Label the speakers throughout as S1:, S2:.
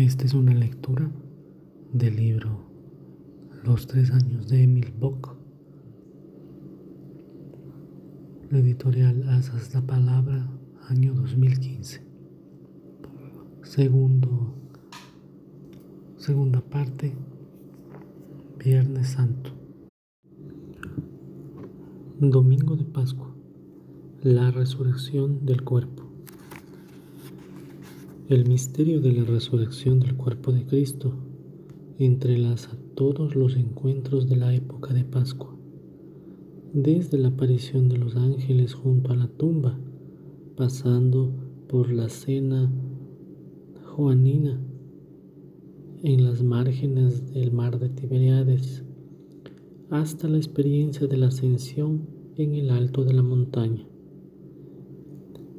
S1: Esta es una lectura del libro Los tres años de Emil Bock. Editorial Asas la Palabra, año 2015. Segundo, segunda parte, Viernes Santo. Domingo de Pascua, la resurrección del cuerpo. El misterio de la resurrección del cuerpo de Cristo entrelaza todos los encuentros de la época de Pascua, desde la aparición de los ángeles junto a la tumba, pasando por la cena joanina en las márgenes del mar de Tiberiades, hasta la experiencia de la ascensión en el alto de la montaña.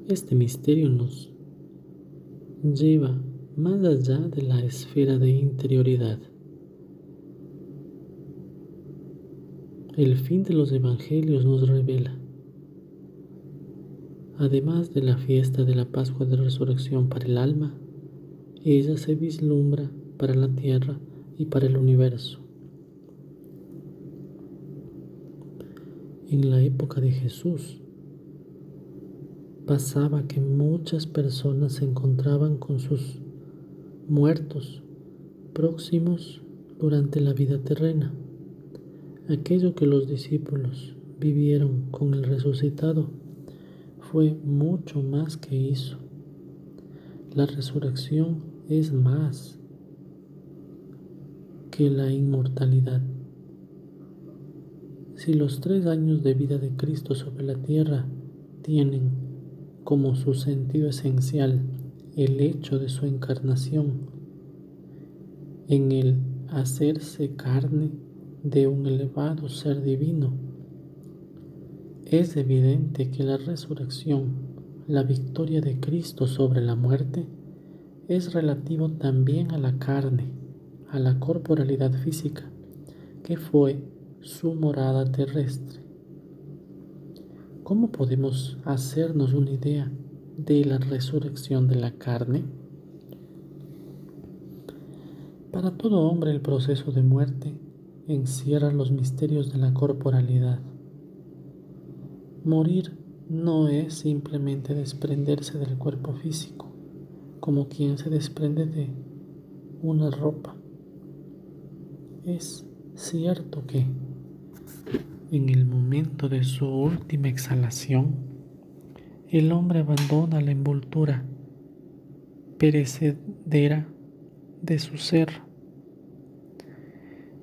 S1: Este misterio nos lleva más allá de la esfera de interioridad. El fin de los evangelios nos revela, además de la fiesta de la Pascua de Resurrección para el alma, ella se vislumbra para la tierra y para el universo. En la época de Jesús, pasaba que muchas personas se encontraban con sus muertos próximos durante la vida terrena. Aquello que los discípulos vivieron con el resucitado fue mucho más que eso. La resurrección es más que la inmortalidad. Si los tres años de vida de Cristo sobre la tierra tienen como su sentido esencial el hecho de su encarnación en el hacerse carne de un elevado ser divino. Es evidente que la resurrección, la victoria de Cristo sobre la muerte, es relativo también a la carne, a la corporalidad física, que fue su morada terrestre. ¿Cómo podemos hacernos una idea de la resurrección de la carne? Para todo hombre el proceso de muerte encierra los misterios de la corporalidad. Morir no es simplemente desprenderse del cuerpo físico, como quien se desprende de una ropa. Es cierto que en el momento de su última exhalación, el hombre abandona la envoltura perecedera de su ser.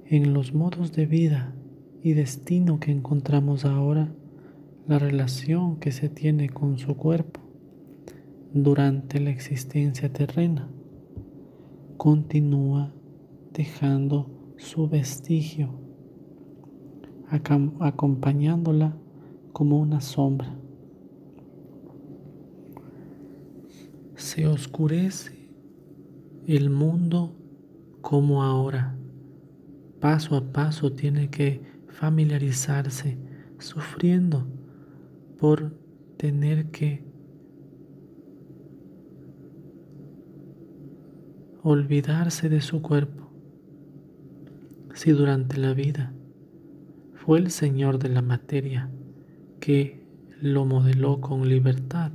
S1: En los modos de vida y destino que encontramos ahora, la relación que se tiene con su cuerpo durante la existencia terrena continúa dejando su vestigio acompañándola como una sombra. Se oscurece el mundo como ahora. Paso a paso tiene que familiarizarse, sufriendo por tener que olvidarse de su cuerpo. Si durante la vida fue el Señor de la materia que lo modeló con libertad,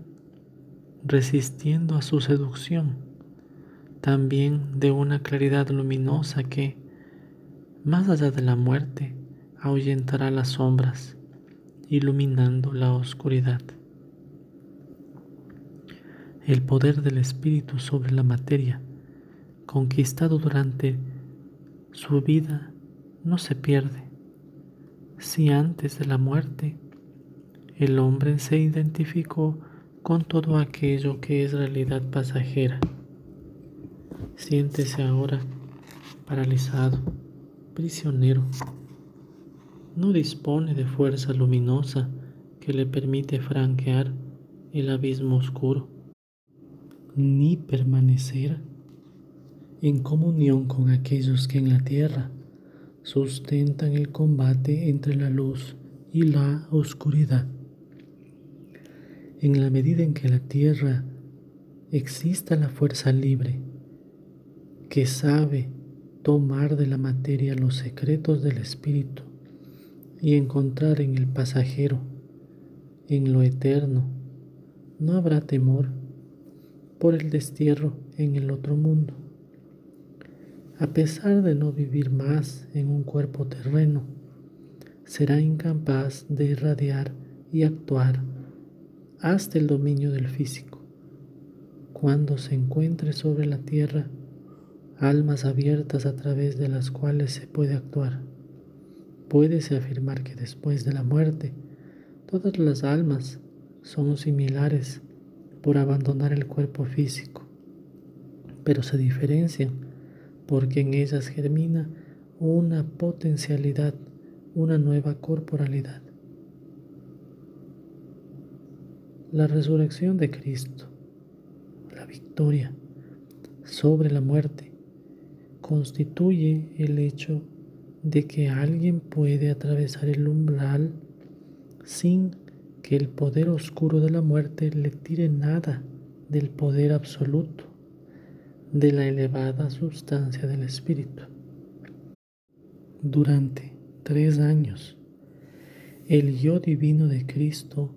S1: resistiendo a su seducción, también de una claridad luminosa que, más allá de la muerte, ahuyentará las sombras, iluminando la oscuridad. El poder del Espíritu sobre la materia, conquistado durante su vida, no se pierde si antes de la muerte el hombre se identificó con todo aquello que es realidad pasajera. Siéntese ahora paralizado, prisionero. No dispone de fuerza luminosa que le permite franquear el abismo oscuro, ni permanecer en comunión con aquellos que en la tierra sustentan el combate entre la luz y la oscuridad. En la medida en que la tierra exista la fuerza libre que sabe tomar de la materia los secretos del espíritu y encontrar en el pasajero, en lo eterno, no habrá temor por el destierro en el otro mundo. A pesar de no vivir más en un cuerpo terreno, será incapaz de irradiar y actuar hasta el dominio del físico. Cuando se encuentre sobre la tierra, almas abiertas a través de las cuales se puede actuar. Puede-se afirmar que después de la muerte, todas las almas son similares por abandonar el cuerpo físico, pero se diferencian porque en ellas germina una potencialidad, una nueva corporalidad. La resurrección de Cristo, la victoria sobre la muerte, constituye el hecho de que alguien puede atravesar el umbral sin que el poder oscuro de la muerte le tire nada del poder absoluto de la elevada sustancia del espíritu. Durante tres años, el yo divino de Cristo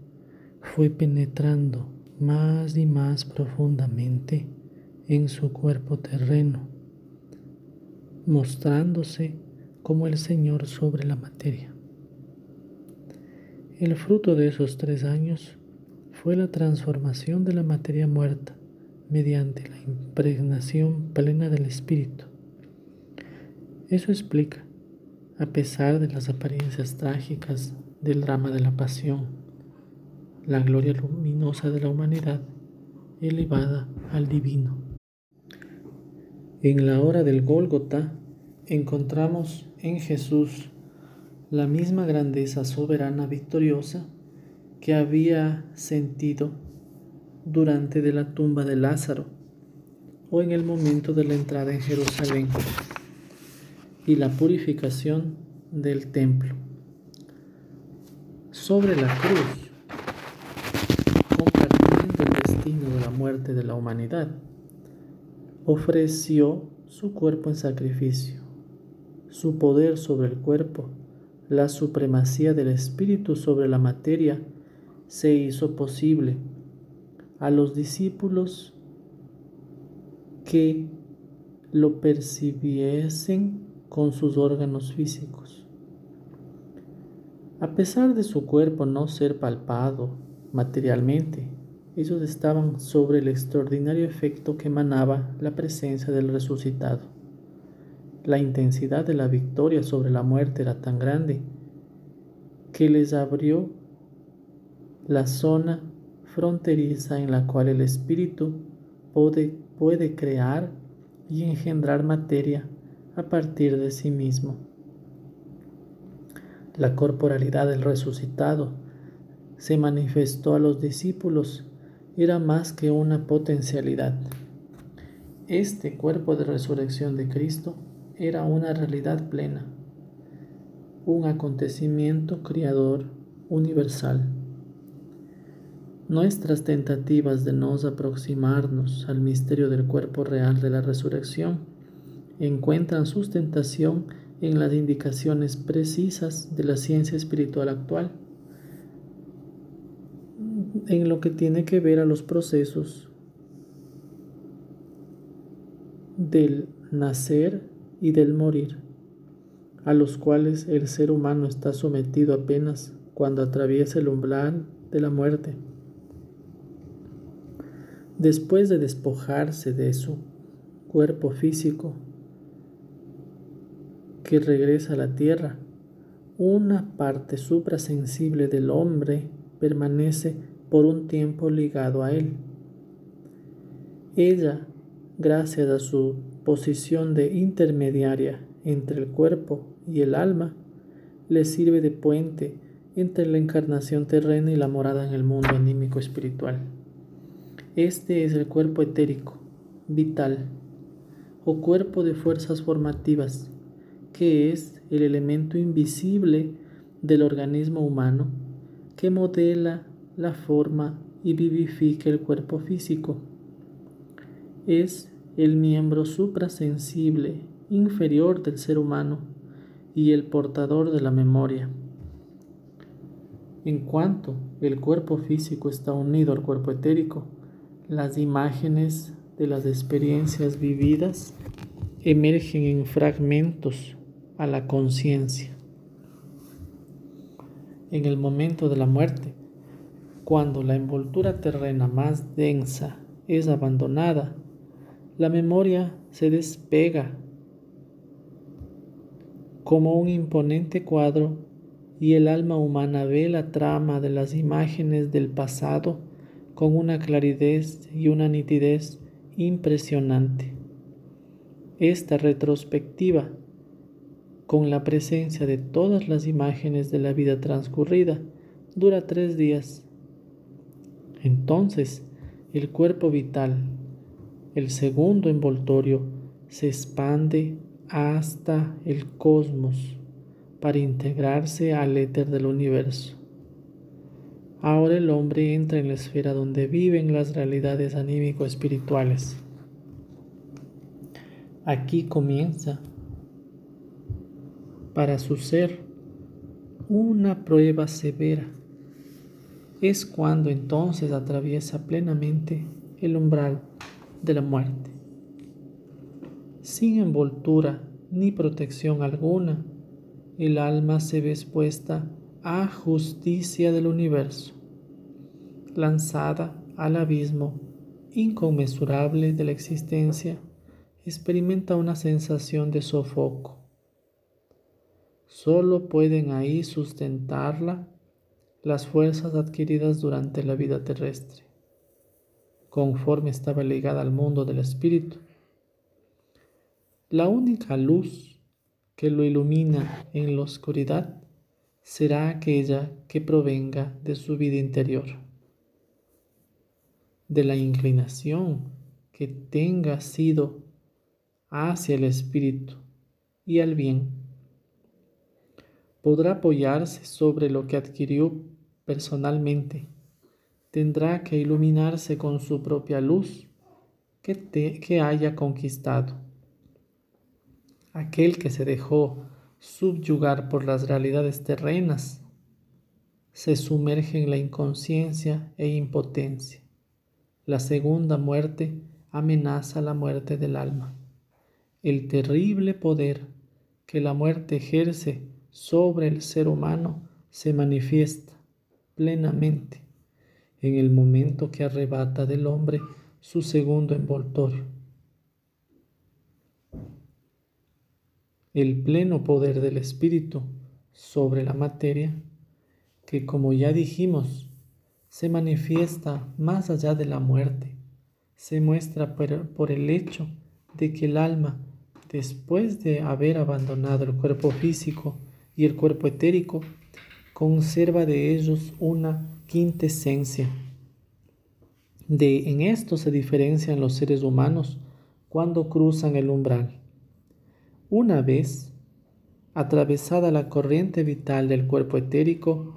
S1: fue penetrando más y más profundamente en su cuerpo terreno mostrándose como el Señor sobre la materia. El fruto de esos tres años fue la transformación de la materia muerta mediante la impregnación plena del Espíritu. Eso explica, a pesar de las apariencias trágicas del drama de la pasión, la gloria luminosa de la humanidad elevada al divino. En la hora del Gólgota encontramos en Jesús la misma grandeza soberana victoriosa que había sentido durante de la tumba de Lázaro o en el momento de la entrada en Jerusalén y la purificación del templo. Sobre la cruz, compartiendo el destino de la muerte de la humanidad, ofreció su cuerpo en sacrificio, su poder sobre el cuerpo, la supremacía del espíritu sobre la materia, se hizo posible a los discípulos que lo percibiesen con sus órganos físicos. A pesar de su cuerpo no ser palpado materialmente, ellos estaban sobre el extraordinario efecto que emanaba la presencia del resucitado. La intensidad de la victoria sobre la muerte era tan grande que les abrió la zona fronteriza en la cual el espíritu puede, puede crear y engendrar materia a partir de sí mismo. La corporalidad del resucitado se manifestó a los discípulos era más que una potencialidad. Este cuerpo de resurrección de Cristo era una realidad plena, un acontecimiento creador universal. Nuestras tentativas de nos aproximarnos al misterio del cuerpo real de la resurrección encuentran sustentación en las indicaciones precisas de la ciencia espiritual actual en lo que tiene que ver a los procesos del nacer y del morir, a los cuales el ser humano está sometido apenas cuando atraviesa el umbral de la muerte. Después de despojarse de su cuerpo físico que regresa a la tierra, una parte suprasensible del hombre permanece por un tiempo ligado a él. Ella, gracias a su posición de intermediaria entre el cuerpo y el alma, le sirve de puente entre la encarnación terrena y la morada en el mundo anímico espiritual. Este es el cuerpo etérico, vital, o cuerpo de fuerzas formativas, que es el elemento invisible del organismo humano que modela la forma y vivifica el cuerpo físico. Es el miembro suprasensible inferior del ser humano y el portador de la memoria. En cuanto el cuerpo físico está unido al cuerpo etérico, las imágenes de las experiencias vividas emergen en fragmentos a la conciencia. En el momento de la muerte, cuando la envoltura terrena más densa es abandonada, la memoria se despega como un imponente cuadro y el alma humana ve la trama de las imágenes del pasado con una claridad y una nitidez impresionante. Esta retrospectiva, con la presencia de todas las imágenes de la vida transcurrida, dura tres días. Entonces, el cuerpo vital, el segundo envoltorio, se expande hasta el cosmos para integrarse al éter del universo. Ahora el hombre entra en la esfera donde viven las realidades anímico-espirituales. Aquí comienza para su ser una prueba severa. Es cuando entonces atraviesa plenamente el umbral de la muerte. Sin envoltura ni protección alguna, el alma se ve expuesta a justicia del universo, lanzada al abismo inconmensurable de la existencia, experimenta una sensación de sofoco. Solo pueden ahí sustentarla las fuerzas adquiridas durante la vida terrestre, conforme estaba ligada al mundo del espíritu. La única luz que lo ilumina en la oscuridad será aquella que provenga de su vida interior, de la inclinación que tenga sido hacia el espíritu y al bien. Podrá apoyarse sobre lo que adquirió personalmente. Tendrá que iluminarse con su propia luz que, que haya conquistado aquel que se dejó subyugar por las realidades terrenas, se sumerge en la inconsciencia e impotencia. La segunda muerte amenaza la muerte del alma. El terrible poder que la muerte ejerce sobre el ser humano se manifiesta plenamente en el momento que arrebata del hombre su segundo envoltorio. el pleno poder del Espíritu sobre la materia, que como ya dijimos, se manifiesta más allá de la muerte, se muestra por, el hecho de que el alma, después de haber abandonado el cuerpo físico y el cuerpo etérico, conserva de ellos una quintesencia. De en esto se diferencian los seres humanos cuando cruzan el umbral. Una vez atravesada la corriente vital del cuerpo etérico,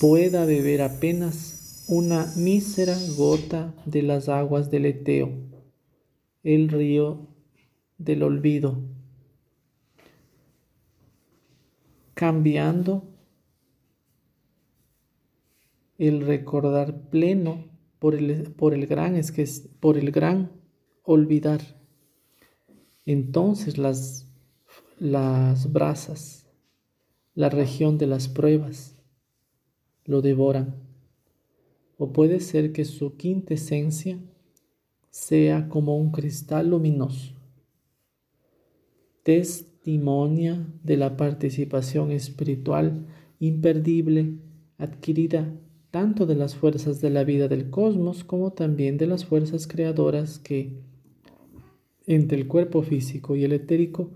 S1: pueda beber apenas una mísera gota de las aguas del Eteo, el río del olvido, cambiando el recordar pleno por el, por el gran es que por el gran olvidar. Entonces las, las brasas, la región de las pruebas, lo devoran. O puede ser que su quintesencia sea como un cristal luminoso. Testimonia de la participación espiritual imperdible adquirida tanto de las fuerzas de la vida del cosmos como también de las fuerzas creadoras que, entre el cuerpo físico y el etérico,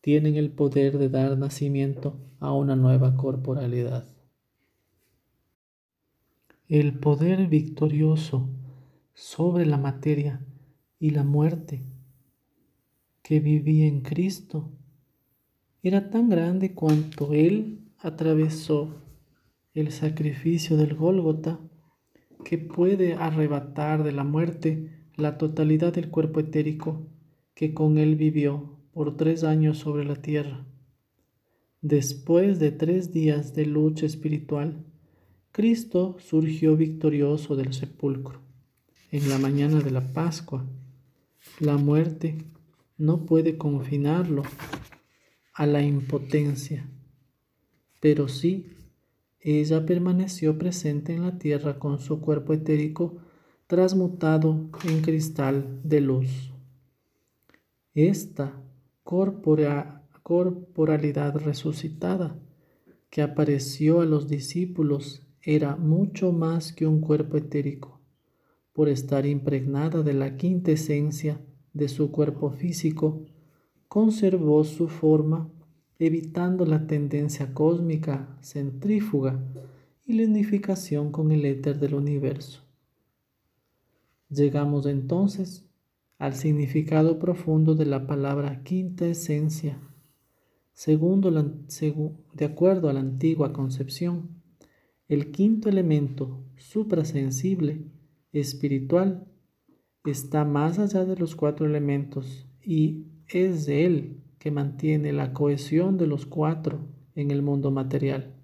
S1: tienen el poder de dar nacimiento a una nueva corporalidad. El poder victorioso sobre la materia y la muerte que vivía en Cristo era tan grande cuanto Él atravesó el sacrificio del Gólgota que puede arrebatar de la muerte la totalidad del cuerpo etérico que con él vivió por tres años sobre la tierra. Después de tres días de lucha espiritual, Cristo surgió victorioso del sepulcro. En la mañana de la Pascua, la muerte no puede confinarlo a la impotencia, pero sí ella permaneció presente en la tierra con su cuerpo etérico transmutado en cristal de luz. Esta corporalidad resucitada que apareció a los discípulos era mucho más que un cuerpo etérico, por estar impregnada de la quinta esencia de su cuerpo físico, conservó su forma evitando la tendencia cósmica centrífuga y la unificación con el éter del universo. Llegamos entonces al significado profundo de la palabra quinta esencia. De acuerdo a la antigua concepción, el quinto elemento suprasensible, espiritual, está más allá de los cuatro elementos y es él que mantiene la cohesión de los cuatro en el mundo material.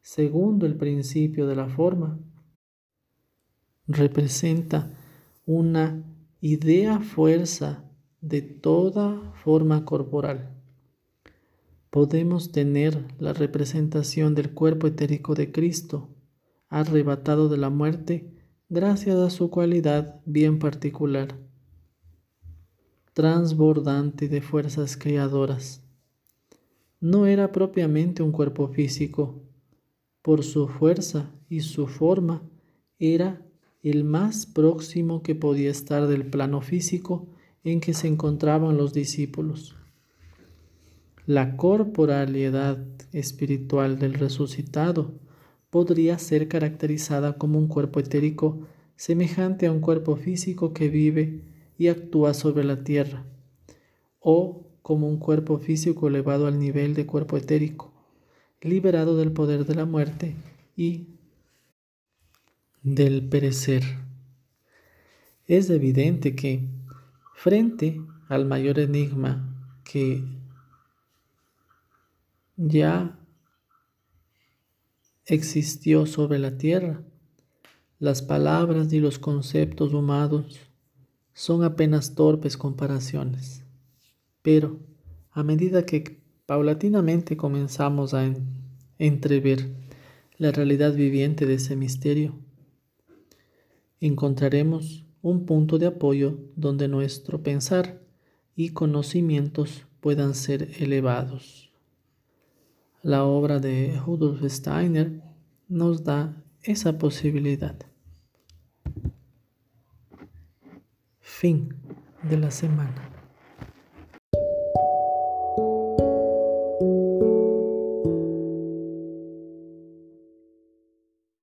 S1: Segundo el principio de la forma, representa una idea fuerza de toda forma corporal. Podemos tener la representación del cuerpo etérico de Cristo, arrebatado de la muerte, gracias a su cualidad bien particular transbordante de fuerzas creadoras. No era propiamente un cuerpo físico. Por su fuerza y su forma, era el más próximo que podía estar del plano físico en que se encontraban los discípulos. La corporalidad espiritual del resucitado podría ser caracterizada como un cuerpo etérico semejante a un cuerpo físico que vive y actúa sobre la tierra, o como un cuerpo físico elevado al nivel de cuerpo etérico, liberado del poder de la muerte y del perecer. Es evidente que, frente al mayor enigma que ya existió sobre la tierra, las palabras y los conceptos humanos son apenas torpes comparaciones. Pero a medida que paulatinamente comenzamos a entrever la realidad viviente de ese misterio, encontraremos un punto de apoyo donde nuestro pensar y conocimientos puedan ser elevados. La obra de Rudolf Steiner nos da esa posibilidad. Fin de la semana.